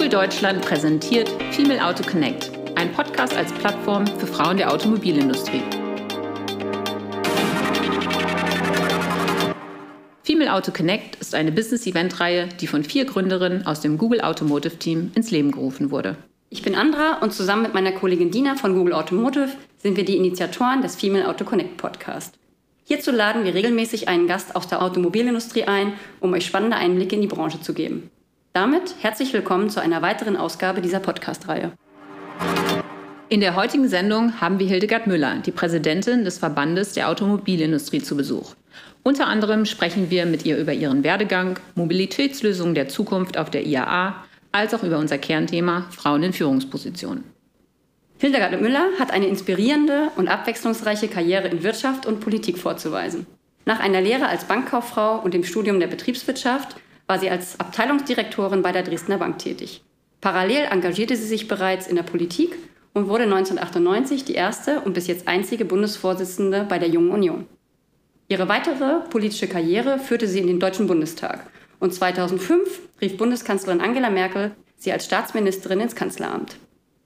Google Deutschland präsentiert Female Auto Connect, ein Podcast als Plattform für Frauen der Automobilindustrie. Female Auto Connect ist eine Business-Event-Reihe, die von vier Gründerinnen aus dem Google Automotive Team ins Leben gerufen wurde. Ich bin Andra und zusammen mit meiner Kollegin Dina von Google Automotive sind wir die Initiatoren des Female Auto Connect Podcast. Hierzu laden wir regelmäßig einen Gast aus der Automobilindustrie ein, um euch spannende Einblicke in die Branche zu geben. Damit herzlich willkommen zu einer weiteren Ausgabe dieser Podcast-Reihe. In der heutigen Sendung haben wir Hildegard Müller, die Präsidentin des Verbandes der Automobilindustrie, zu Besuch. Unter anderem sprechen wir mit ihr über ihren Werdegang, Mobilitätslösungen der Zukunft auf der IAA, als auch über unser Kernthema Frauen in Führungspositionen. Hildegard Müller hat eine inspirierende und abwechslungsreiche Karriere in Wirtschaft und Politik vorzuweisen. Nach einer Lehre als Bankkauffrau und dem Studium der Betriebswirtschaft war sie als Abteilungsdirektorin bei der Dresdner Bank tätig. Parallel engagierte sie sich bereits in der Politik und wurde 1998 die erste und bis jetzt einzige Bundesvorsitzende bei der Jungen Union. Ihre weitere politische Karriere führte sie in den Deutschen Bundestag und 2005 rief Bundeskanzlerin Angela Merkel sie als Staatsministerin ins Kanzleramt.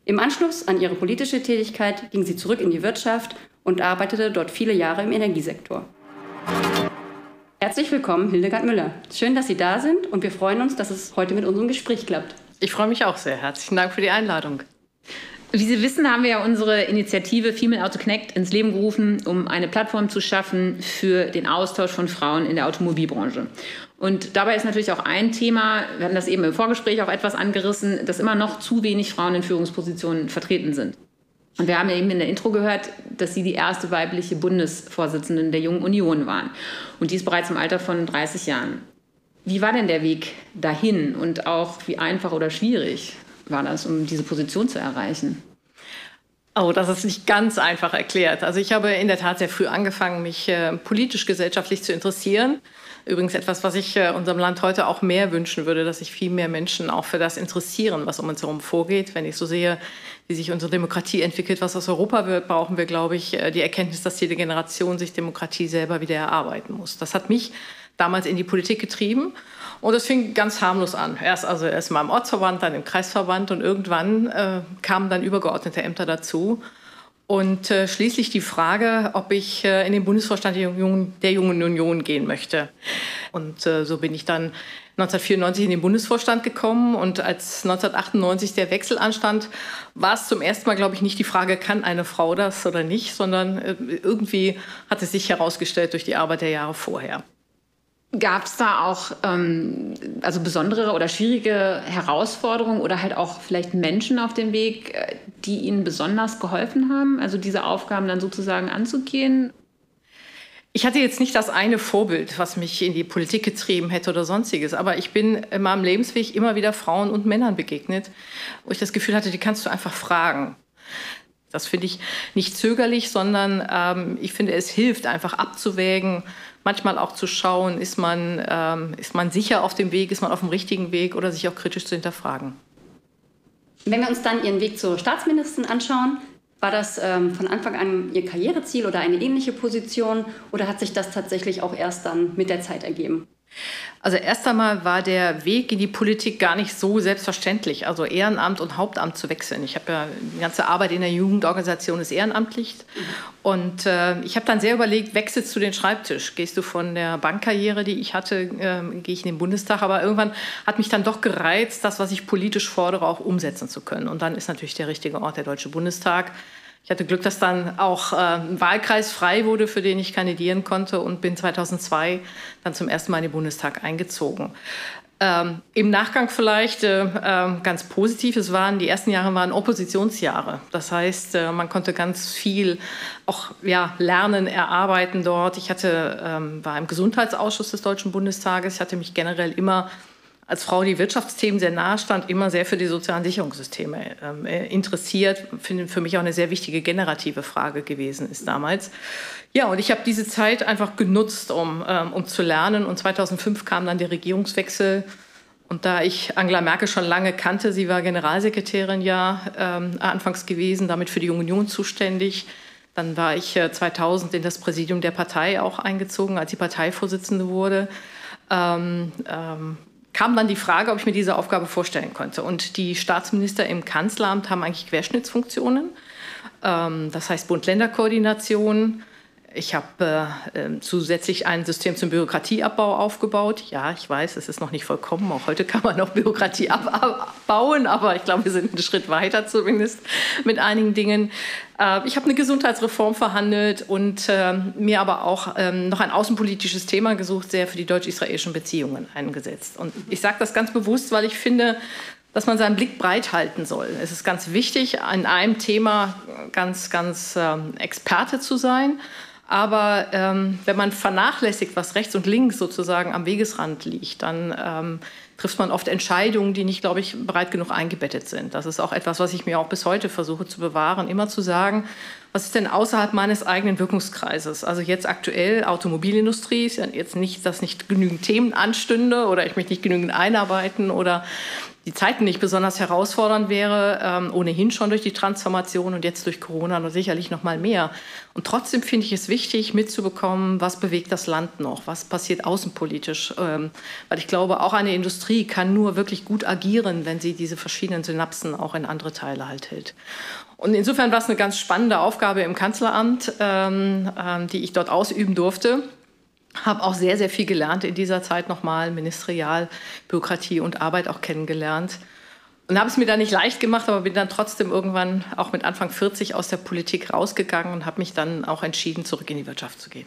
Im Anschluss an ihre politische Tätigkeit ging sie zurück in die Wirtschaft und arbeitete dort viele Jahre im Energiesektor. Herzlich willkommen, Hildegard Müller. Schön, dass Sie da sind und wir freuen uns, dass es heute mit unserem Gespräch klappt. Ich freue mich auch sehr. Herzlichen Dank für die Einladung. Wie Sie wissen, haben wir ja unsere Initiative Female Auto Connect ins Leben gerufen, um eine Plattform zu schaffen für den Austausch von Frauen in der Automobilbranche. Und dabei ist natürlich auch ein Thema, wir hatten das eben im Vorgespräch auch etwas angerissen, dass immer noch zu wenig Frauen in Führungspositionen vertreten sind. Und wir haben ja eben in der Intro gehört, dass Sie die erste weibliche Bundesvorsitzende der Jungen Union waren. Und dies bereits im Alter von 30 Jahren. Wie war denn der Weg dahin und auch wie einfach oder schwierig war das, um diese Position zu erreichen? Oh, das ist nicht ganz einfach erklärt. Also ich habe in der Tat sehr früh angefangen, mich äh, politisch, gesellschaftlich zu interessieren. Übrigens etwas, was ich äh, unserem Land heute auch mehr wünschen würde, dass sich viel mehr Menschen auch für das interessieren, was um uns herum vorgeht. Wenn ich so sehe, wie sich unsere Demokratie entwickelt, was aus Europa wird, brauchen wir, glaube ich, äh, die Erkenntnis, dass jede Generation sich Demokratie selber wieder erarbeiten muss. Das hat mich damals in die Politik getrieben. Und das fing ganz harmlos an. Erst also erst mal im Ortsverband, dann im Kreisverband und irgendwann äh, kamen dann übergeordnete Ämter dazu. Und äh, schließlich die Frage, ob ich äh, in den Bundesvorstand der Jungen, der Jungen Union gehen möchte. Und äh, so bin ich dann 1994 in den Bundesvorstand gekommen. Und als 1998 der Wechsel anstand, war es zum ersten Mal, glaube ich, nicht die Frage, kann eine Frau das oder nicht, sondern äh, irgendwie hat es sich herausgestellt durch die Arbeit der Jahre vorher. Gab es da auch ähm, also besondere oder schwierige Herausforderungen oder halt auch vielleicht Menschen auf dem Weg, äh, die Ihnen besonders geholfen haben, also diese Aufgaben dann sozusagen anzugehen? Ich hatte jetzt nicht das eine Vorbild, was mich in die Politik getrieben hätte oder sonstiges, aber ich bin in meinem Lebensweg immer wieder Frauen und Männern begegnet, wo ich das Gefühl hatte, die kannst du einfach fragen. Das finde ich nicht zögerlich, sondern ähm, ich finde, es hilft einfach abzuwägen, manchmal auch zu schauen, ist man, ähm, ist man sicher auf dem Weg, ist man auf dem richtigen Weg oder sich auch kritisch zu hinterfragen. Wenn wir uns dann Ihren Weg zur Staatsministerin anschauen, war das ähm, von Anfang an Ihr Karriereziel oder eine ähnliche Position oder hat sich das tatsächlich auch erst dann mit der Zeit ergeben? Also erst einmal war der Weg in die Politik gar nicht so selbstverständlich, also Ehrenamt und Hauptamt zu wechseln. Ich habe ja die ganze Arbeit in der Jugendorganisation ist ehrenamtlich und äh, ich habe dann sehr überlegt, wechselst du den Schreibtisch, gehst du von der Bankkarriere, die ich hatte, äh, gehe ich in den Bundestag, aber irgendwann hat mich dann doch gereizt, das, was ich politisch fordere, auch umsetzen zu können. Und dann ist natürlich der richtige Ort der Deutsche Bundestag. Ich hatte Glück, dass dann auch äh, ein Wahlkreis frei wurde, für den ich kandidieren konnte und bin 2002 dann zum ersten Mal in den Bundestag eingezogen. Ähm, Im Nachgang vielleicht äh, äh, ganz positiv, es waren die ersten Jahre waren Oppositionsjahre. Das heißt, äh, man konnte ganz viel auch ja, lernen, erarbeiten dort. Ich hatte, ähm, war im Gesundheitsausschuss des Deutschen Bundestages. Ich hatte mich generell immer als Frau, die Wirtschaftsthemen sehr nahe stand, immer sehr für die sozialen Sicherungssysteme ähm, äh, interessiert. Finde für mich auch eine sehr wichtige generative Frage gewesen ist damals. Ja, und ich habe diese Zeit einfach genutzt, um, ähm, um zu lernen. Und 2005 kam dann der Regierungswechsel. Und da ich Angela Merkel schon lange kannte, sie war Generalsekretärin ja ähm, anfangs gewesen, damit für die Union zuständig. Dann war ich äh, 2000 in das Präsidium der Partei auch eingezogen, als sie Parteivorsitzende wurde. Ähm, ähm, kam dann die Frage, ob ich mir diese Aufgabe vorstellen konnte. Und die Staatsminister im Kanzleramt haben eigentlich Querschnittsfunktionen. Ähm, das heißt Bund-Länder-Koordination, ich habe äh, zusätzlich ein System zum Bürokratieabbau aufgebaut. Ja, ich weiß, es ist noch nicht vollkommen. Auch heute kann man noch Bürokratie abbauen, aber ich glaube, wir sind einen Schritt weiter zumindest mit einigen Dingen. Äh, ich habe eine Gesundheitsreform verhandelt und äh, mir aber auch ähm, noch ein außenpolitisches Thema gesucht, sehr für die deutsch-israelischen Beziehungen eingesetzt. Und ich sage das ganz bewusst, weil ich finde, dass man seinen Blick breit halten soll. Es ist ganz wichtig, an einem Thema ganz, ganz ähm, Experte zu sein. Aber ähm, wenn man vernachlässigt, was rechts und links sozusagen am Wegesrand liegt, dann ähm, trifft man oft Entscheidungen, die nicht, glaube ich, breit genug eingebettet sind. Das ist auch etwas, was ich mir auch bis heute versuche zu bewahren, immer zu sagen, was ist denn außerhalb meines eigenen Wirkungskreises? Also jetzt aktuell Automobilindustrie ist ja jetzt nicht, dass nicht genügend Themen anstünde oder ich mich nicht genügend einarbeiten oder die Zeiten nicht besonders herausfordernd wäre, ähm, ohnehin schon durch die Transformation und jetzt durch Corona noch sicherlich noch mal mehr. Und trotzdem finde ich es wichtig, mitzubekommen, was bewegt das Land noch, was passiert außenpolitisch, ähm, weil ich glaube, auch eine Industrie kann nur wirklich gut agieren, wenn sie diese verschiedenen Synapsen auch in andere Teile halt hält. Und insofern war es eine ganz spannende Aufgabe im Kanzleramt, ähm, ähm die ich dort ausüben durfte habe auch sehr, sehr viel gelernt in dieser Zeit nochmal, Ministerial, Bürokratie und Arbeit auch kennengelernt. Und habe es mir dann nicht leicht gemacht, aber bin dann trotzdem irgendwann auch mit Anfang 40 aus der Politik rausgegangen und habe mich dann auch entschieden, zurück in die Wirtschaft zu gehen.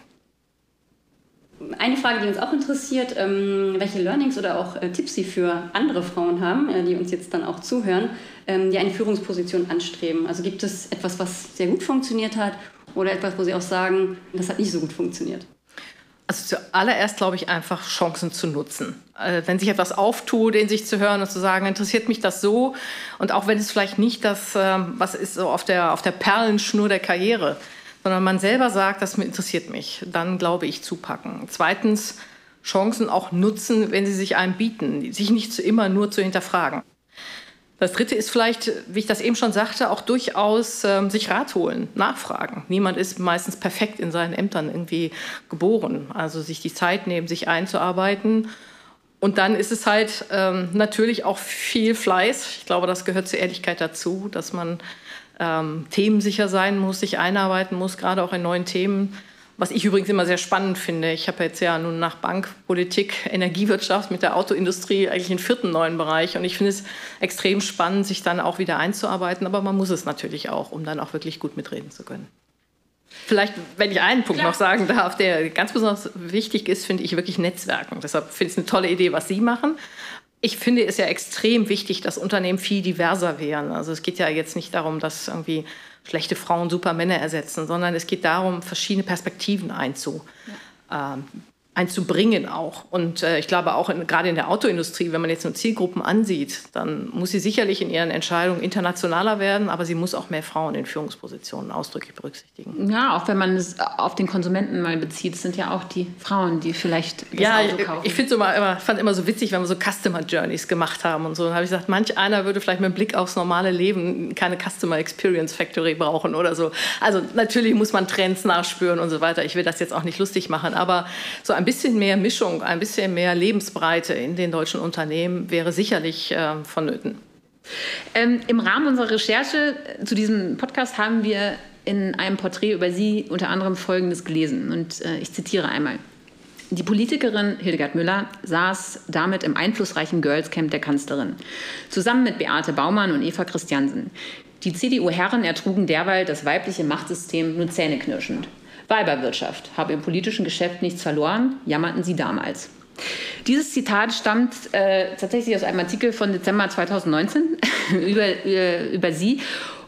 Eine Frage, die uns auch interessiert, ähm, welche Learnings oder auch äh, Tipps Sie für andere Frauen haben, äh, die uns jetzt dann auch zuhören, ähm, die eine Führungsposition anstreben. Also gibt es etwas, was sehr gut funktioniert hat oder etwas, wo Sie auch sagen, das hat nicht so gut funktioniert? Also zuallererst glaube ich einfach Chancen zu nutzen. Äh, wenn sich etwas auftut, in sich zu hören und zu sagen, interessiert mich das so und auch wenn es vielleicht nicht das, ähm, was ist so auf der, auf der Perlenschnur der Karriere, sondern man selber sagt, das interessiert mich, dann glaube ich zupacken. Zweitens Chancen auch nutzen, wenn sie sich einem bieten, sich nicht immer nur zu hinterfragen. Das Dritte ist vielleicht, wie ich das eben schon sagte, auch durchaus ähm, sich Rat holen, nachfragen. Niemand ist meistens perfekt in seinen Ämtern irgendwie geboren. Also sich die Zeit nehmen, sich einzuarbeiten. Und dann ist es halt ähm, natürlich auch viel Fleiß. Ich glaube, das gehört zur Ehrlichkeit dazu, dass man ähm, themensicher sein muss, sich einarbeiten muss, gerade auch in neuen Themen. Was ich übrigens immer sehr spannend finde. Ich habe jetzt ja nun nach Bank, Politik, Energiewirtschaft mit der Autoindustrie eigentlich einen vierten neuen Bereich. Und ich finde es extrem spannend, sich dann auch wieder einzuarbeiten. Aber man muss es natürlich auch, um dann auch wirklich gut mitreden zu können. Vielleicht, wenn ich einen Punkt Klar. noch sagen darf, der ganz besonders wichtig ist, finde ich wirklich Netzwerken. Deshalb finde ich es eine tolle Idee, was Sie machen. Ich finde es ja extrem wichtig, dass Unternehmen viel diverser wären. Also es geht ja jetzt nicht darum, dass irgendwie schlechte Frauen super Männer ersetzen, sondern es geht darum, verschiedene Perspektiven einzu, ja. Einzubringen auch. Und äh, ich glaube auch in, gerade in der Autoindustrie, wenn man jetzt nur Zielgruppen ansieht, dann muss sie sicherlich in ihren Entscheidungen internationaler werden, aber sie muss auch mehr Frauen in Führungspositionen ausdrücklich berücksichtigen. Ja, auch wenn man es auf den Konsumenten mal bezieht, sind ja auch die Frauen, die vielleicht das ja, Auto kaufen. Ich, ich finde immer, immer, fand immer so witzig, wenn wir so Customer Journeys gemacht haben und so. Dann habe ich gesagt, manch einer würde vielleicht mit Blick aufs normale Leben keine Customer Experience Factory brauchen oder so. Also natürlich muss man Trends nachspüren und so weiter. Ich will das jetzt auch nicht lustig machen, aber so ein bisschen mehr Mischung, ein bisschen mehr Lebensbreite in den deutschen Unternehmen wäre sicherlich äh, vonnöten. Ähm, Im Rahmen unserer Recherche zu diesem Podcast haben wir in einem Porträt über Sie unter anderem Folgendes gelesen. Und äh, ich zitiere einmal. Die Politikerin Hildegard Müller saß damit im einflussreichen Girls Camp der Kanzlerin, zusammen mit Beate Baumann und Eva Christiansen. Die CDU-Herren ertrugen derweil das weibliche Machtsystem nur zähneknirschend. Weiberwirtschaft habe im politischen Geschäft nichts verloren, jammerten sie damals. Dieses Zitat stammt äh, tatsächlich aus einem Artikel von Dezember 2019 über, äh, über sie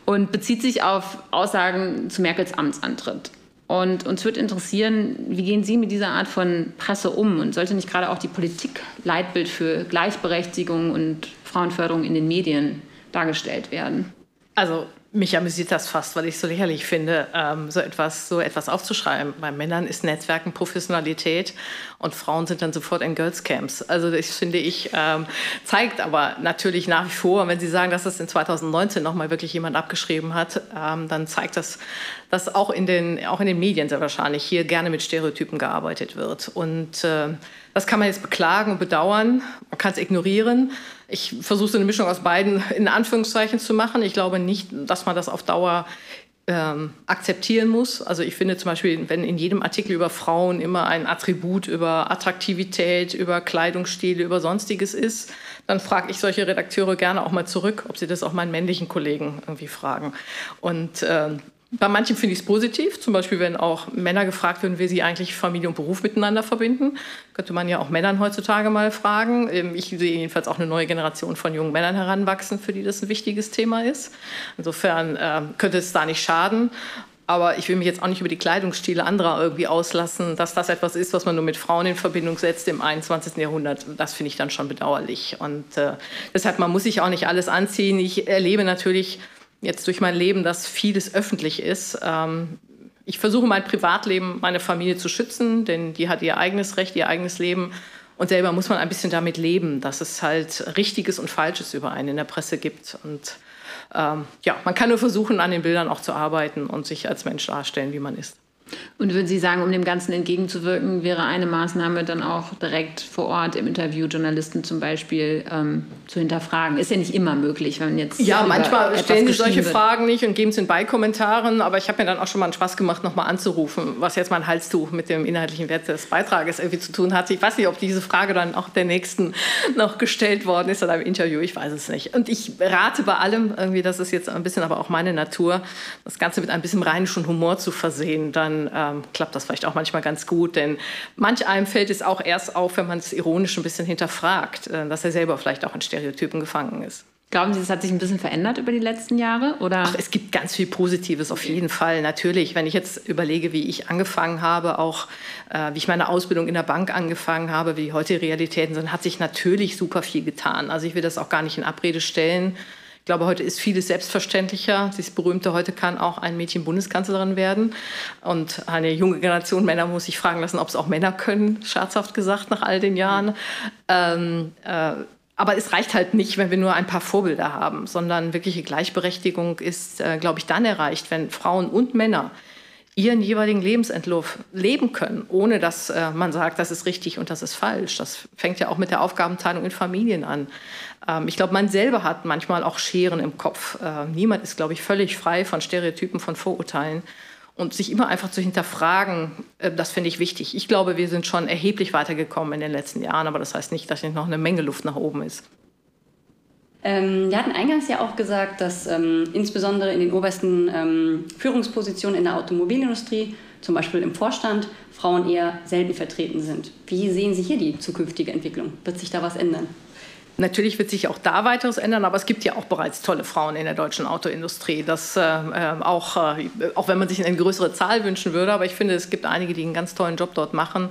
und bezieht sich auf Aussagen zu Merkels Amtsantritt. Und uns wird interessieren, wie gehen Sie mit dieser Art von Presse um? Und sollte nicht gerade auch die Politik Leitbild für Gleichberechtigung und Frauenförderung in den Medien dargestellt werden? Also mich amüsiert das fast, weil ich es so lächerlich finde, ähm, so, etwas, so etwas aufzuschreiben. Bei Männern ist Netzwerken Professionalität und Frauen sind dann sofort in Girls Camps. Also das finde ich, ähm, zeigt aber natürlich nach wie vor, wenn Sie sagen, dass das in 2019 nochmal wirklich jemand abgeschrieben hat, ähm, dann zeigt das dass auch in den, auch in den Medien sehr wahrscheinlich hier gerne mit Stereotypen gearbeitet wird. Und äh, das kann man jetzt beklagen und bedauern. Man kann es ignorieren. Ich versuche eine Mischung aus beiden in Anführungszeichen zu machen. Ich glaube nicht, dass man das auf Dauer ähm, akzeptieren muss. Also ich finde zum Beispiel, wenn in jedem Artikel über Frauen immer ein Attribut über Attraktivität, über Kleidungsstile, über sonstiges ist, dann frage ich solche Redakteure gerne auch mal zurück, ob sie das auch meinen männlichen Kollegen irgendwie fragen. Und äh, bei manchen finde ich es positiv, zum Beispiel wenn auch Männer gefragt werden, wie sie eigentlich Familie und Beruf miteinander verbinden. Könnte man ja auch Männern heutzutage mal fragen. Ähm, ich sehe jedenfalls auch eine neue Generation von jungen Männern heranwachsen, für die das ein wichtiges Thema ist. Insofern äh, könnte es da nicht schaden. Aber ich will mich jetzt auch nicht über die Kleidungsstile anderer irgendwie auslassen, dass das etwas ist, was man nur mit Frauen in Verbindung setzt im 21. Jahrhundert. Das finde ich dann schon bedauerlich. Und äh, deshalb, man muss sich auch nicht alles anziehen. Ich erlebe natürlich jetzt durch mein Leben, dass vieles öffentlich ist. Ähm, ich versuche mein Privatleben, meine Familie zu schützen, denn die hat ihr eigenes Recht, ihr eigenes Leben. Und selber muss man ein bisschen damit leben, dass es halt Richtiges und Falsches über einen in der Presse gibt. Und ähm, ja, man kann nur versuchen, an den Bildern auch zu arbeiten und sich als Mensch darstellen, wie man ist. Und würden Sie sagen, um dem Ganzen entgegenzuwirken, wäre eine Maßnahme dann auch direkt vor Ort im Interview Journalisten zum Beispiel ähm, zu hinterfragen? Ist ja nicht immer möglich, wenn jetzt. Ja, manchmal stellen Sie solche wird. Fragen nicht und geben es in Beikommentaren, aber ich habe mir dann auch schon mal einen Spaß gemacht, nochmal anzurufen, was jetzt mein Halstuch mit dem inhaltlichen Wert des Beitrages irgendwie zu tun hat. Ich weiß nicht, ob diese Frage dann auch der nächsten noch gestellt worden ist in einem Interview, ich weiß es nicht. Und ich rate bei allem, irgendwie, das ist jetzt ein bisschen aber auch meine Natur, das Ganze mit ein bisschen rheinischen Humor zu versehen. Dann ähm, klappt das vielleicht auch manchmal ganz gut. Denn manch einem fällt es auch erst auf, wenn man es ironisch ein bisschen hinterfragt, äh, dass er selber vielleicht auch in Stereotypen gefangen ist. Glauben Sie, es hat sich ein bisschen verändert über die letzten Jahre? Oder? Ach, es gibt ganz viel Positives auf jeden Fall. Natürlich, wenn ich jetzt überlege, wie ich angefangen habe, auch äh, wie ich meine Ausbildung in der Bank angefangen habe, wie heute die Realitäten sind, hat sich natürlich super viel getan. Also ich will das auch gar nicht in Abrede stellen. Ich glaube, heute ist vieles selbstverständlicher. Dieses berühmte, heute kann auch ein Mädchen Bundeskanzlerin werden. Und eine junge Generation Männer muss sich fragen lassen, ob es auch Männer können, scherzhaft gesagt, nach all den Jahren. Ähm, äh, aber es reicht halt nicht, wenn wir nur ein paar Vorbilder haben, sondern wirkliche Gleichberechtigung ist, äh, glaube ich, dann erreicht, wenn Frauen und Männer ihren jeweiligen Lebensentwurf leben können, ohne dass äh, man sagt, das ist richtig und das ist falsch. Das fängt ja auch mit der Aufgabenteilung in Familien an. Ähm, ich glaube, man selber hat manchmal auch Scheren im Kopf. Äh, niemand ist, glaube ich, völlig frei von Stereotypen, von Vorurteilen. Und sich immer einfach zu hinterfragen, äh, das finde ich wichtig. Ich glaube, wir sind schon erheblich weitergekommen in den letzten Jahren, aber das heißt nicht, dass nicht noch eine Menge Luft nach oben ist. Ähm, wir hatten eingangs ja auch gesagt, dass ähm, insbesondere in den obersten ähm, Führungspositionen in der Automobilindustrie, zum Beispiel im Vorstand, Frauen eher selten vertreten sind. Wie sehen Sie hier die zukünftige Entwicklung? Wird sich da was ändern? Natürlich wird sich auch da weiteres ändern, aber es gibt ja auch bereits tolle Frauen in der deutschen Autoindustrie. Das äh, äh, auch, äh, auch wenn man sich eine größere Zahl wünschen würde, aber ich finde, es gibt einige, die einen ganz tollen Job dort machen.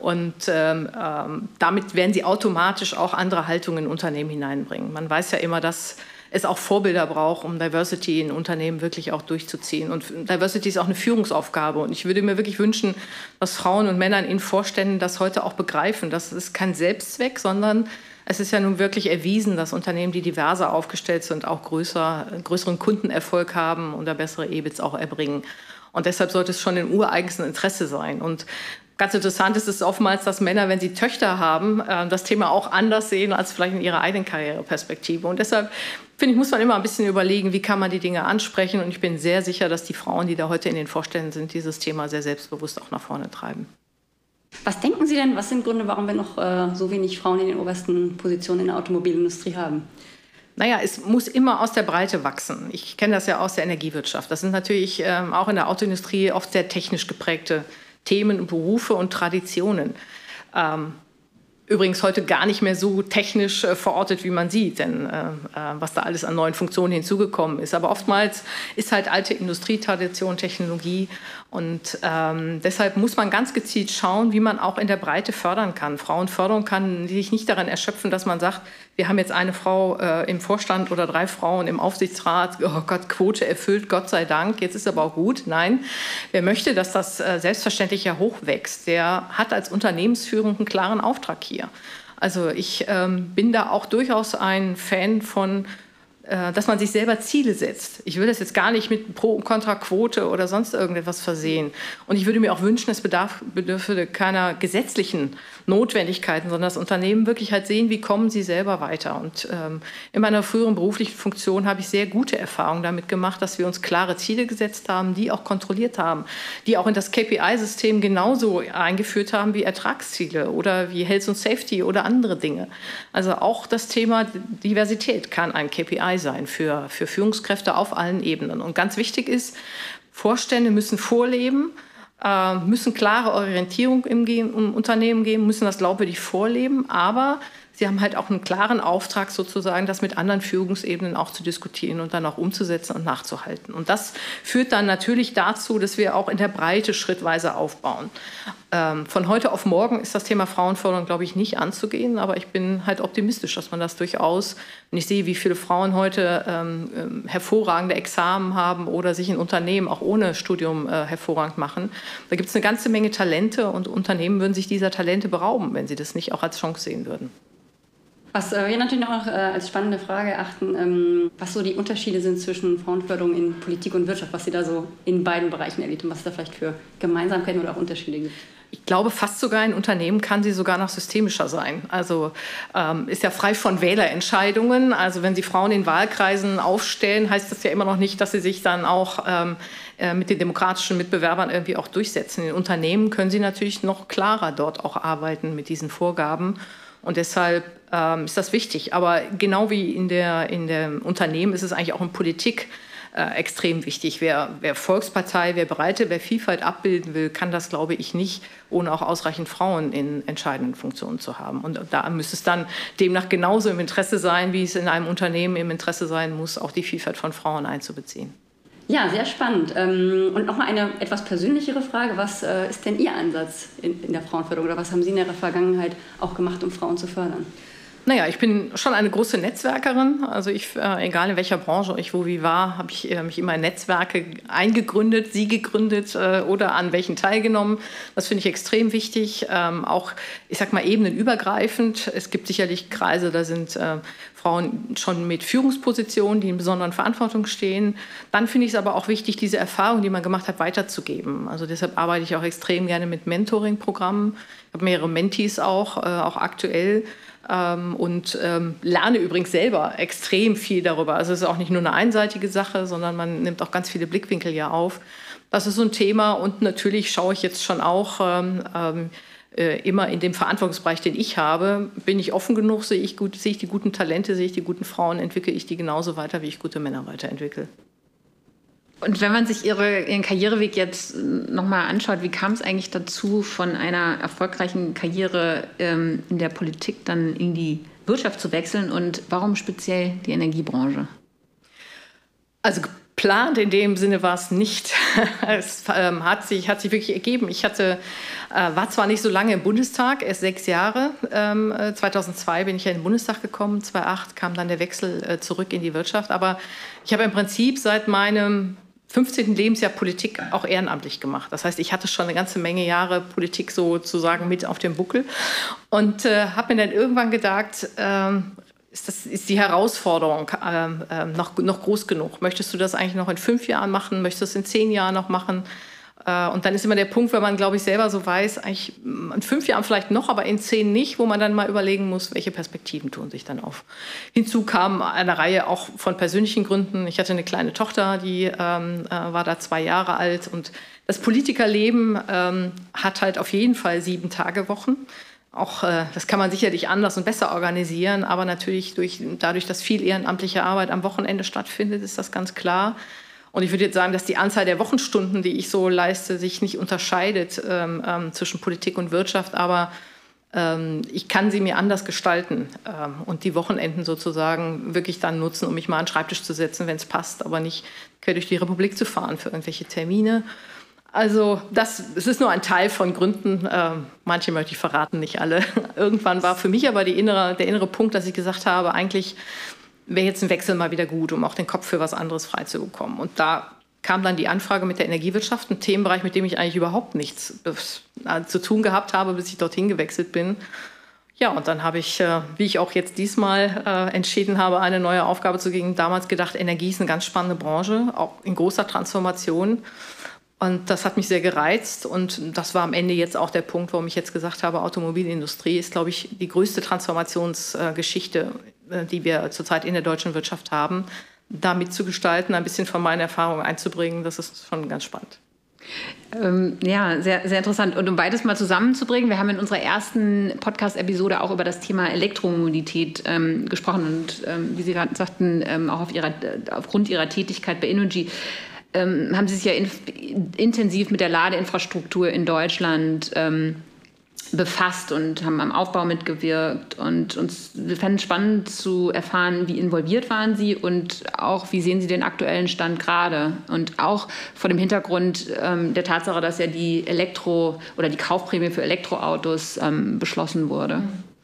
Und ähm, ähm, damit werden sie automatisch auch andere Haltungen in Unternehmen hineinbringen. Man weiß ja immer, dass es auch Vorbilder braucht, um Diversity in Unternehmen wirklich auch durchzuziehen. Und Diversity ist auch eine Führungsaufgabe. Und ich würde mir wirklich wünschen, dass Frauen und Männer in Vorständen das heute auch begreifen. Das ist kein Selbstzweck, sondern es ist ja nun wirklich erwiesen, dass Unternehmen, die diverser aufgestellt sind, auch größer, größeren Kundenerfolg haben und da bessere EBITs auch erbringen. Und deshalb sollte es schon in ureigensten Interesse sein. Und ganz interessant ist es oftmals, dass Männer, wenn sie Töchter haben, äh, das Thema auch anders sehen als vielleicht in ihrer eigenen Karriereperspektive. Und deshalb finde ich, muss man immer ein bisschen überlegen, wie kann man die Dinge ansprechen. Und ich bin sehr sicher, dass die Frauen, die da heute in den Vorständen sind, dieses Thema sehr selbstbewusst auch nach vorne treiben. Was denken Sie denn, was sind Gründe, warum wir noch äh, so wenig Frauen in den obersten Positionen in der Automobilindustrie haben? Naja, es muss immer aus der Breite wachsen. Ich kenne das ja aus der Energiewirtschaft. Das sind natürlich ähm, auch in der Autoindustrie oft sehr technisch geprägte Themen Berufe und Traditionen. Ähm, übrigens heute gar nicht mehr so technisch äh, verortet, wie man sieht, denn äh, äh, was da alles an neuen Funktionen hinzugekommen ist. Aber oftmals ist halt alte Industrietradition, Technologie und ähm, deshalb muss man ganz gezielt schauen, wie man auch in der Breite fördern kann. Frauenförderung kann sich nicht daran erschöpfen, dass man sagt, wir haben jetzt eine Frau äh, im Vorstand oder drei Frauen im Aufsichtsrat. Oh Gott, Quote erfüllt, Gott sei Dank. Jetzt ist aber auch gut. Nein, wer möchte, dass das äh, selbstverständlich ja hochwächst, der hat als Unternehmensführung einen klaren Auftrag hier. Also ich ähm, bin da auch durchaus ein Fan von dass man sich selber Ziele setzt. Ich will das jetzt gar nicht mit Pro- und Kontra-Quote oder sonst irgendetwas versehen. Und ich würde mir auch wünschen, es bedarf, bedürfe keiner gesetzlichen Notwendigkeiten, sondern das Unternehmen wirklich halt sehen, wie kommen sie selber weiter. Und ähm, in meiner früheren beruflichen Funktion habe ich sehr gute Erfahrungen damit gemacht, dass wir uns klare Ziele gesetzt haben, die auch kontrolliert haben, die auch in das KPI-System genauso eingeführt haben wie Ertragsziele oder wie Health und Safety oder andere Dinge. Also auch das Thema Diversität kann ein KPI sein für, für Führungskräfte auf allen Ebenen. Und ganz wichtig ist, Vorstände müssen vorleben, äh, müssen klare Orientierung im Unternehmen geben, müssen das glaubwürdig vorleben, aber Sie haben halt auch einen klaren Auftrag sozusagen, das mit anderen Führungsebenen auch zu diskutieren und dann auch umzusetzen und nachzuhalten. Und das führt dann natürlich dazu, dass wir auch in der Breite schrittweise aufbauen. Ähm, von heute auf morgen ist das Thema Frauenförderung, glaube ich, nicht anzugehen, aber ich bin halt optimistisch, dass man das durchaus, wenn ich sehe, wie viele Frauen heute ähm, ähm hervorragende Examen haben oder sich in Unternehmen auch ohne Studium äh, hervorragend machen, da gibt es eine ganze Menge Talente und Unternehmen würden sich dieser Talente berauben, wenn sie das nicht auch als Chance sehen würden. Was äh, wir natürlich noch äh, als spannende Frage erachten, ähm, was so die Unterschiede sind zwischen Frauenförderung in Politik und Wirtschaft, was Sie da so in beiden Bereichen erlebt und was da vielleicht für Gemeinsamkeiten oder auch Unterschiede gibt. Ich glaube, fast sogar ein Unternehmen kann sie sogar noch systemischer sein. Also ähm, ist ja frei von Wählerentscheidungen. Also wenn Sie Frauen in Wahlkreisen aufstellen, heißt das ja immer noch nicht, dass sie sich dann auch ähm, äh, mit den demokratischen Mitbewerbern irgendwie auch durchsetzen. In Unternehmen können sie natürlich noch klarer dort auch arbeiten mit diesen Vorgaben. Und deshalb ähm, ist das wichtig. Aber genau wie in der, in der Unternehmen ist es eigentlich auch in Politik äh, extrem wichtig. Wer, wer Volkspartei, wer Breite, wer Vielfalt abbilden will, kann das, glaube ich, nicht, ohne auch ausreichend Frauen in entscheidenden Funktionen zu haben. Und da müsste es dann demnach genauso im Interesse sein, wie es in einem Unternehmen im Interesse sein muss, auch die Vielfalt von Frauen einzubeziehen. Ja, sehr spannend. Ähm, und nochmal eine etwas persönlichere Frage. Was äh, ist denn Ihr Ansatz in der Frauenförderung oder was haben Sie in der Vergangenheit auch gemacht, um Frauen zu fördern? Naja, ich bin schon eine große Netzwerkerin. Also ich, äh, egal in welcher Branche ich wo wie war, habe ich äh, mich immer in Netzwerke eingegründet, sie gegründet äh, oder an welchen teilgenommen. Das finde ich extrem wichtig. Ähm, auch, ich sag mal, ebenenübergreifend. Es gibt sicherlich Kreise, da sind äh, Frauen schon mit Führungspositionen, die in besonderen Verantwortung stehen. Dann finde ich es aber auch wichtig, diese Erfahrung, die man gemacht hat, weiterzugeben. Also deshalb arbeite ich auch extrem gerne mit Mentoring-Programmen. Ich habe mehrere Mentees auch, äh, auch aktuell ähm, und ähm, lerne übrigens selber extrem viel darüber. Also es ist auch nicht nur eine einseitige Sache, sondern man nimmt auch ganz viele Blickwinkel ja auf. Das ist so ein Thema und natürlich schaue ich jetzt schon auch ähm, ähm äh, immer in dem Verantwortungsbereich, den ich habe, bin ich offen genug, sehe ich, gut, sehe ich die guten Talente, sehe ich die guten Frauen, entwickle ich die genauso weiter, wie ich gute Männer weiterentwickle. Und wenn man sich ihre, ihren Karriereweg jetzt nochmal anschaut, wie kam es eigentlich dazu, von einer erfolgreichen Karriere ähm, in der Politik dann in die Wirtschaft zu wechseln und warum speziell die Energiebranche? Also geplant in dem Sinne war es nicht. es ähm, hat, sich, hat sich wirklich ergeben. Ich hatte, äh, war zwar nicht so lange im Bundestag, erst sechs Jahre. Ähm, 2002 äh, bin ich ja in den Bundestag gekommen, 2008 kam dann der Wechsel äh, zurück in die Wirtschaft. Aber ich habe im Prinzip seit meinem 15. Lebensjahr Politik auch ehrenamtlich gemacht. Das heißt, ich hatte schon eine ganze Menge Jahre Politik sozusagen mit auf dem Buckel und äh, habe mir dann irgendwann gedacht, ähm, ist, das, ist die Herausforderung ähm, äh, noch, noch groß genug? Möchtest du das eigentlich noch in fünf Jahren machen? Möchtest du es in zehn Jahren noch machen? Äh, und dann ist immer der Punkt, wenn man, glaube ich, selber so weiß, eigentlich in fünf Jahren vielleicht noch, aber in zehn nicht, wo man dann mal überlegen muss, welche Perspektiven tun sich dann auf. Hinzu kam eine Reihe auch von persönlichen Gründen. Ich hatte eine kleine Tochter, die ähm, äh, war da zwei Jahre alt und das Politikerleben ähm, hat halt auf jeden Fall sieben Tage Wochen. Auch äh, das kann man sicherlich anders und besser organisieren, aber natürlich durch, dadurch, dass viel ehrenamtliche Arbeit am Wochenende stattfindet, ist das ganz klar. Und ich würde jetzt sagen, dass die Anzahl der Wochenstunden, die ich so leiste, sich nicht unterscheidet ähm, ähm, zwischen Politik und Wirtschaft, aber ähm, ich kann sie mir anders gestalten ähm, und die Wochenenden sozusagen wirklich dann nutzen, um mich mal an den Schreibtisch zu setzen, wenn es passt, aber nicht quer durch die Republik zu fahren für irgendwelche Termine. Also das, es ist nur ein Teil von Gründen. Ähm, manche möchte ich verraten, nicht alle. Irgendwann war für mich aber innere, der innere Punkt, dass ich gesagt habe, eigentlich wäre jetzt ein Wechsel mal wieder gut, um auch den Kopf für was anderes freizubekommen. Und da kam dann die Anfrage mit der Energiewirtschaft, ein Themenbereich, mit dem ich eigentlich überhaupt nichts äh, zu tun gehabt habe, bis ich dorthin gewechselt bin. Ja, und dann habe ich, äh, wie ich auch jetzt diesmal äh, entschieden habe, eine neue Aufgabe zu gehen, damals gedacht, Energie ist eine ganz spannende Branche, auch in großer Transformation. Und das hat mich sehr gereizt und das war am Ende jetzt auch der Punkt, warum ich jetzt gesagt habe, Automobilindustrie ist, glaube ich, die größte Transformationsgeschichte, die wir zurzeit in der deutschen Wirtschaft haben. Da mitzugestalten, ein bisschen von meinen Erfahrungen einzubringen, das ist schon ganz spannend. Ähm, ja, sehr, sehr interessant. Und um beides mal zusammenzubringen, wir haben in unserer ersten Podcast-Episode auch über das Thema Elektromobilität ähm, gesprochen und ähm, wie Sie gerade sagten, ähm, auch auf ihrer, aufgrund Ihrer Tätigkeit bei Energy ähm, haben Sie sich ja in, intensiv mit der Ladeinfrastruktur in Deutschland ähm, befasst und haben am Aufbau mitgewirkt. Und uns, wir fanden es spannend zu erfahren, wie involviert waren Sie und auch, wie sehen Sie den aktuellen Stand gerade? Und auch vor dem Hintergrund ähm, der Tatsache, dass ja die Elektro- oder die Kaufprämie für Elektroautos ähm, beschlossen wurde. Mhm.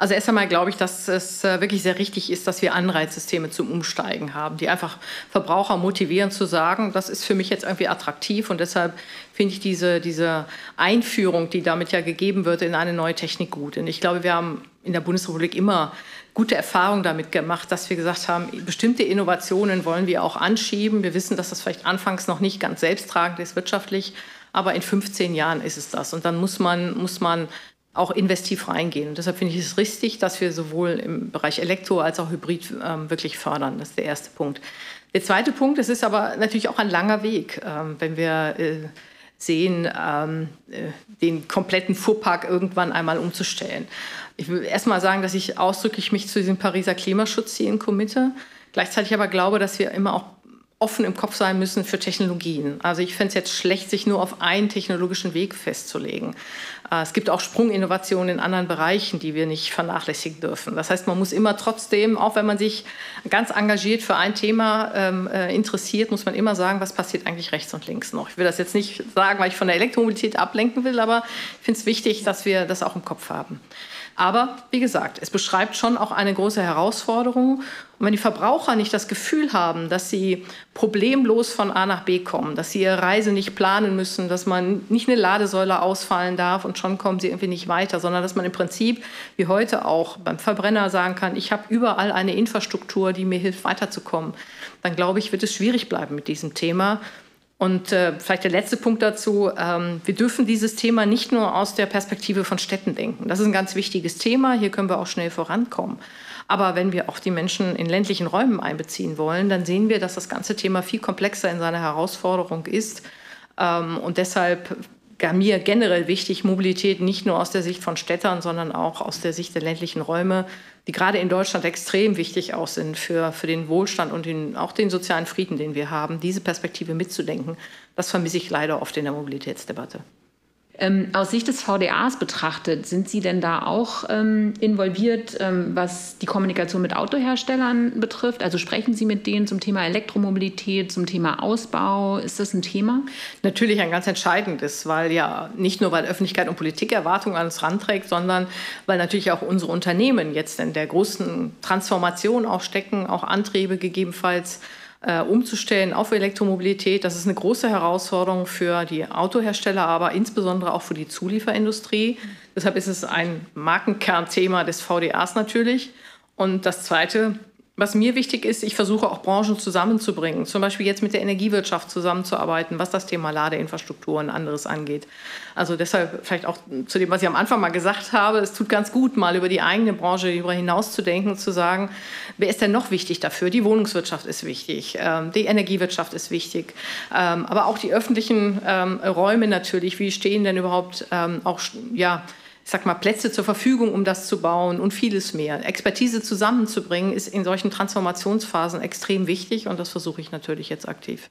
Also erst einmal glaube ich, dass es äh, wirklich sehr richtig ist, dass wir Anreizsysteme zum Umsteigen haben, die einfach Verbraucher motivieren zu sagen, das ist für mich jetzt irgendwie attraktiv und deshalb finde ich diese, diese Einführung, die damit ja gegeben wird, in eine neue Technik gut. Und ich glaube, wir haben in der Bundesrepublik immer gute Erfahrungen damit gemacht, dass wir gesagt haben, bestimmte Innovationen wollen wir auch anschieben. Wir wissen, dass das vielleicht anfangs noch nicht ganz selbsttragend ist wirtschaftlich, aber in 15 Jahren ist es das. Und dann muss man, muss man auch investiv reingehen. Und deshalb finde ich es richtig, dass wir sowohl im Bereich Elektro als auch Hybrid ähm, wirklich fördern. Das ist der erste Punkt. Der zweite Punkt, es ist aber natürlich auch ein langer Weg, ähm, wenn wir äh, sehen, ähm, äh, den kompletten Fuhrpark irgendwann einmal umzustellen. Ich will erst mal sagen, dass ich ausdrücklich mich zu diesem Pariser Klimaschutzzielen committe. Gleichzeitig aber glaube, dass wir immer auch offen im Kopf sein müssen für Technologien. Also ich fände es jetzt schlecht, sich nur auf einen technologischen Weg festzulegen. Äh, es gibt auch Sprunginnovationen in anderen Bereichen, die wir nicht vernachlässigen dürfen. Das heißt, man muss immer trotzdem, auch wenn man sich ganz engagiert für ein Thema ähm, äh, interessiert, muss man immer sagen, was passiert eigentlich rechts und links noch. Ich will das jetzt nicht sagen, weil ich von der Elektromobilität ablenken will, aber ich finde es wichtig, dass wir das auch im Kopf haben. Aber wie gesagt, es beschreibt schon auch eine große Herausforderung. Und wenn die Verbraucher nicht das Gefühl haben, dass sie problemlos von A nach B kommen, dass sie ihre Reise nicht planen müssen, dass man nicht eine Ladesäule ausfallen darf und schon kommen sie irgendwie nicht weiter, sondern dass man im Prinzip wie heute auch beim Verbrenner sagen kann, ich habe überall eine Infrastruktur, die mir hilft, weiterzukommen, dann glaube ich, wird es schwierig bleiben mit diesem Thema. Und äh, vielleicht der letzte Punkt dazu, ähm, wir dürfen dieses Thema nicht nur aus der Perspektive von Städten denken. Das ist ein ganz wichtiges Thema, hier können wir auch schnell vorankommen. Aber wenn wir auch die Menschen in ländlichen Räumen einbeziehen wollen, dann sehen wir, dass das ganze Thema viel komplexer in seiner Herausforderung ist. Ähm, und deshalb mir generell wichtig, Mobilität nicht nur aus der Sicht von Städtern, sondern auch aus der Sicht der ländlichen Räume, die gerade in Deutschland extrem wichtig auch sind für, für den Wohlstand und den, auch den sozialen Frieden, den wir haben, diese Perspektive mitzudenken. Das vermisse ich leider oft in der Mobilitätsdebatte. Ähm, aus Sicht des VDAs betrachtet, sind Sie denn da auch ähm, involviert, ähm, was die Kommunikation mit Autoherstellern betrifft? Also sprechen Sie mit denen zum Thema Elektromobilität, zum Thema Ausbau? Ist das ein Thema? Natürlich ein ganz entscheidendes, weil ja nicht nur, weil Öffentlichkeit und Politik Erwartungen an uns ranträgt, sondern weil natürlich auch unsere Unternehmen jetzt in der großen Transformation auch stecken, auch Antriebe gegebenenfalls äh, umzustellen auf Elektromobilität. Das ist eine große Herausforderung für die Autohersteller, aber insbesondere auch für die Zulieferindustrie. Deshalb ist es ein Markenkernthema des VDAs natürlich. Und das Zweite, was mir wichtig ist, ich versuche auch Branchen zusammenzubringen, zum Beispiel jetzt mit der Energiewirtschaft zusammenzuarbeiten, was das Thema Ladeinfrastruktur und anderes angeht. Also deshalb vielleicht auch zu dem, was ich am Anfang mal gesagt habe, es tut ganz gut, mal über die eigene Branche darüber hinaus zu denken zu sagen, wer ist denn noch wichtig dafür? Die Wohnungswirtschaft ist wichtig, ähm, die Energiewirtschaft ist wichtig, ähm, aber auch die öffentlichen ähm, Räume natürlich. Wie stehen denn überhaupt auch ja, ich sag mal, Plätze zur Verfügung, um das zu bauen und vieles mehr. Expertise zusammenzubringen ist in solchen Transformationsphasen extrem wichtig und das versuche ich natürlich jetzt aktiv.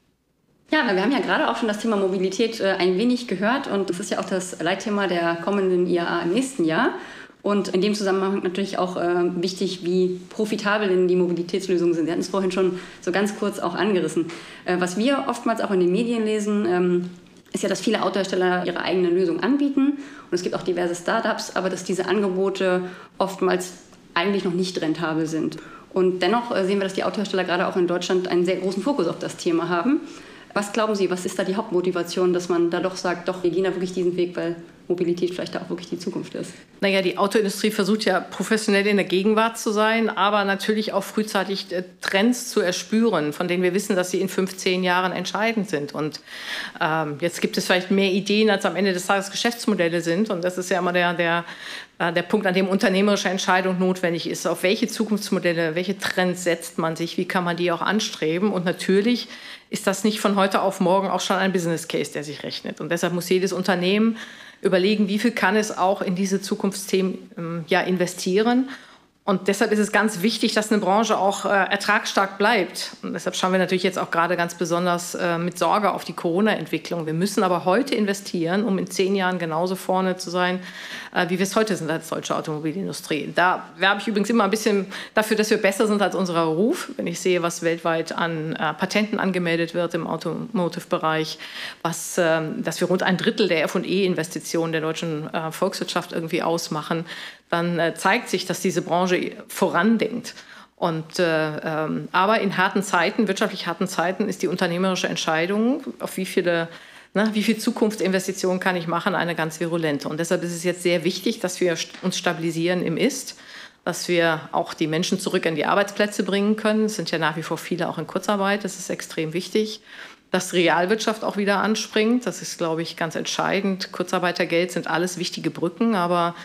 Ja, wir haben ja gerade auch schon das Thema Mobilität äh, ein wenig gehört und das ist ja auch das Leitthema der kommenden IAA im nächsten Jahr. Und in dem Zusammenhang natürlich auch äh, wichtig, wie profitabel denn die Mobilitätslösungen sind. Sie hatten es vorhin schon so ganz kurz auch angerissen. Äh, was wir oftmals auch in den Medien lesen, ähm, ist ja, dass viele Autohersteller ihre eigene Lösung anbieten und es gibt auch diverse Startups, aber dass diese Angebote oftmals eigentlich noch nicht rentabel sind. Und dennoch äh, sehen wir, dass die Autohersteller gerade auch in Deutschland einen sehr großen Fokus auf das Thema haben. Was glauben Sie, was ist da die Hauptmotivation, dass man da doch sagt, doch, wir gehen da wirklich diesen Weg, weil Mobilität vielleicht auch wirklich die Zukunft ist. Naja, die Autoindustrie versucht ja professionell in der Gegenwart zu sein, aber natürlich auch frühzeitig äh, Trends zu erspüren, von denen wir wissen, dass sie in 15 Jahren entscheidend sind. Und ähm, jetzt gibt es vielleicht mehr Ideen, als am Ende des Tages Geschäftsmodelle sind. Und das ist ja immer der, der, äh, der Punkt, an dem unternehmerische Entscheidung notwendig ist. Auf welche Zukunftsmodelle, welche Trends setzt man sich, wie kann man die auch anstreben? Und natürlich ist das nicht von heute auf morgen auch schon ein Business Case, der sich rechnet. Und deshalb muss jedes Unternehmen überlegen, wie viel kann es auch in diese Zukunftsthemen ähm, ja, investieren und deshalb ist es ganz wichtig, dass eine Branche auch äh, ertragsstark bleibt. Und deshalb schauen wir natürlich jetzt auch gerade ganz besonders äh, mit Sorge auf die Corona-Entwicklung. Wir müssen aber heute investieren, um in zehn Jahren genauso vorne zu sein, äh, wie wir es heute sind als deutsche Automobilindustrie. Da werbe ich übrigens immer ein bisschen dafür, dass wir besser sind als unser Ruf. Wenn ich sehe, was weltweit an äh, Patenten angemeldet wird im Automotive-Bereich, was, ähm, dass wir rund ein Drittel der F&E-Investitionen der deutschen äh, Volkswirtschaft irgendwie ausmachen, dann äh, zeigt sich, dass diese Branche vorandenkt. Und, äh, ähm, aber in harten Zeiten, wirtschaftlich harten Zeiten, ist die unternehmerische Entscheidung, auf wie viele Ne, wie viel Zukunftsinvestitionen kann ich machen, eine ganz virulente. Und deshalb ist es jetzt sehr wichtig, dass wir uns stabilisieren im Ist, dass wir auch die Menschen zurück in die Arbeitsplätze bringen können. Es sind ja nach wie vor viele auch in Kurzarbeit, das ist extrem wichtig. Dass Realwirtschaft auch wieder anspringt, das ist, glaube ich, ganz entscheidend. Kurzarbeitergeld sind alles wichtige Brücken, aber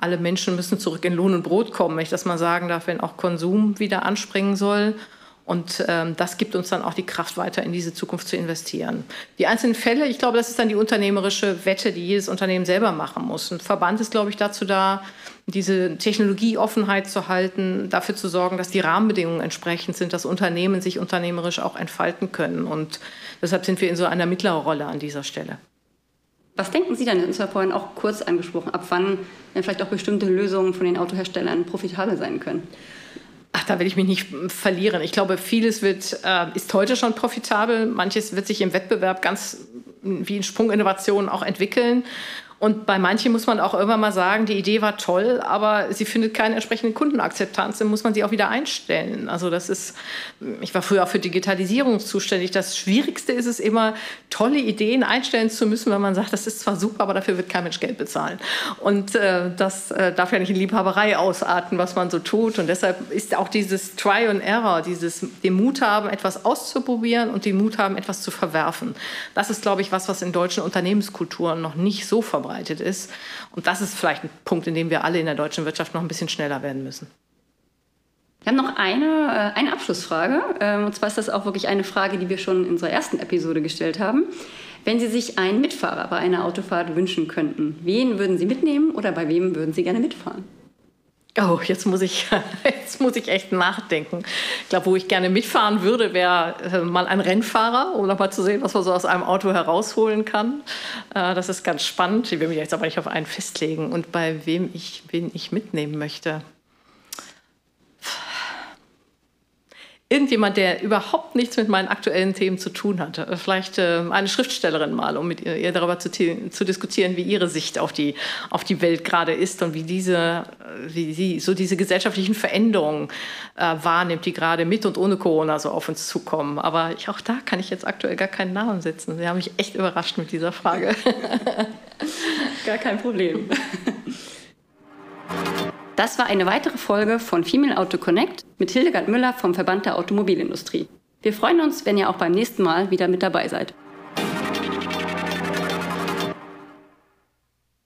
alle Menschen müssen zurück in Lohn und Brot kommen, wenn ich das mal sagen darf, wenn auch Konsum wieder anspringen soll. Und ähm, das gibt uns dann auch die Kraft, weiter in diese Zukunft zu investieren. Die einzelnen Fälle, ich glaube, das ist dann die unternehmerische Wette, die jedes Unternehmen selber machen muss. Ein Verband ist, glaube ich, dazu da, diese Technologieoffenheit zu halten, dafür zu sorgen, dass die Rahmenbedingungen entsprechend sind, dass Unternehmen sich unternehmerisch auch entfalten können. Und deshalb sind wir in so einer mittleren Rolle an dieser Stelle. Was denken Sie denn, das ja vorhin auch kurz angesprochen, ab wann vielleicht auch bestimmte Lösungen von den Autoherstellern profitabel sein können? Ach, da will ich mich nicht verlieren. Ich glaube, vieles wird, äh, ist heute schon profitabel. Manches wird sich im Wettbewerb ganz wie in Sprunginnovationen auch entwickeln. Und bei manchen muss man auch irgendwann mal sagen, die Idee war toll, aber sie findet keine entsprechende Kundenakzeptanz, dann muss man sie auch wieder einstellen. Also das ist, ich war früher auch für Digitalisierung zuständig. Das Schwierigste ist es immer, tolle Ideen einstellen zu müssen, wenn man sagt, das ist zwar super, aber dafür wird kein Mensch Geld bezahlen. Und äh, das äh, darf ja nicht in Liebhaberei ausarten, was man so tut. Und deshalb ist auch dieses Try and Error, dieses den Mut haben, etwas auszuprobieren und den Mut haben, etwas zu verwerfen. Das ist, glaube ich, was, was in deutschen Unternehmenskulturen noch nicht so verbreitet verbreitet ist. Und das ist vielleicht ein Punkt, in dem wir alle in der deutschen Wirtschaft noch ein bisschen schneller werden müssen. Wir haben noch eine, äh, eine Abschlussfrage. Ähm, und zwar ist das auch wirklich eine Frage, die wir schon in unserer ersten Episode gestellt haben. Wenn Sie sich einen Mitfahrer bei einer Autofahrt wünschen könnten, wen würden Sie mitnehmen oder bei wem würden Sie gerne mitfahren? Oh, jetzt muss ich, jetzt muss ich echt nachdenken. Ich glaube, wo ich gerne mitfahren würde, wäre äh, mal ein Rennfahrer, um nochmal zu sehen, was man so aus einem Auto herausholen kann. Äh, das ist ganz spannend. Ich will mich jetzt aber nicht auf einen festlegen und bei wem ich, wen ich mitnehmen möchte. Irgendjemand, der überhaupt nichts mit meinen aktuellen Themen zu tun hat. Vielleicht äh, eine Schriftstellerin mal, um mit ihr, ihr darüber zu, zu, diskutieren, wie ihre Sicht auf die, auf die Welt gerade ist und wie, diese, äh, wie sie so diese gesellschaftlichen Veränderungen äh, wahrnimmt, die gerade mit und ohne Corona so auf uns zukommen. Aber ich, auch da kann ich jetzt aktuell gar keinen Namen setzen. Sie haben mich echt überrascht mit dieser Frage. gar kein Problem. Das war eine weitere Folge von Female Auto Connect mit Hildegard Müller vom Verband der Automobilindustrie. Wir freuen uns, wenn ihr auch beim nächsten Mal wieder mit dabei seid.